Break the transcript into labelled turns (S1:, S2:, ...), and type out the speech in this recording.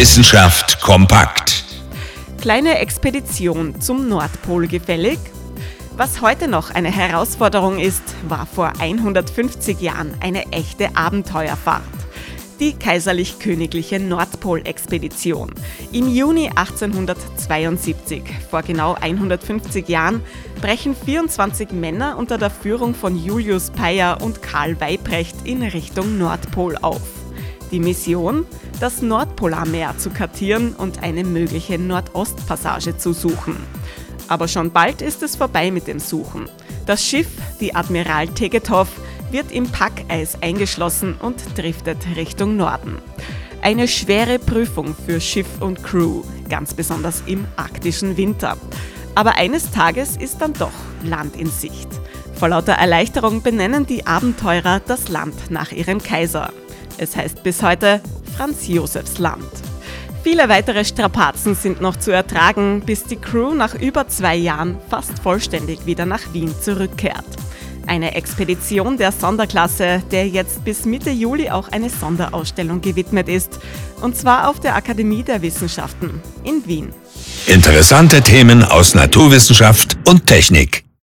S1: Wissenschaft kompakt.
S2: Kleine Expedition zum Nordpol gefällig? Was heute noch eine Herausforderung ist, war vor 150 Jahren eine echte Abenteuerfahrt. Die kaiserlich-königliche Nordpolexpedition. Im Juni 1872, vor genau 150 Jahren, brechen 24 Männer unter der Führung von Julius Peyer und Karl Weibrecht in Richtung Nordpol auf. Die Mission? Das Nordpolarmeer zu kartieren und eine mögliche Nordostpassage zu suchen. Aber schon bald ist es vorbei mit dem Suchen. Das Schiff, die Admiral Tegethoff, wird im Packeis eingeschlossen und driftet Richtung Norden. Eine schwere Prüfung für Schiff und Crew, ganz besonders im arktischen Winter. Aber eines Tages ist dann doch Land in Sicht. Vor lauter Erleichterung benennen die Abenteurer das Land nach ihrem Kaiser. Es heißt bis heute Franz Josefs Land. Viele weitere Strapazen sind noch zu ertragen, bis die Crew nach über zwei Jahren fast vollständig wieder nach Wien zurückkehrt. Eine Expedition der Sonderklasse, der jetzt bis Mitte Juli auch eine Sonderausstellung gewidmet ist, und zwar auf der Akademie der Wissenschaften in Wien.
S1: Interessante Themen aus Naturwissenschaft und Technik.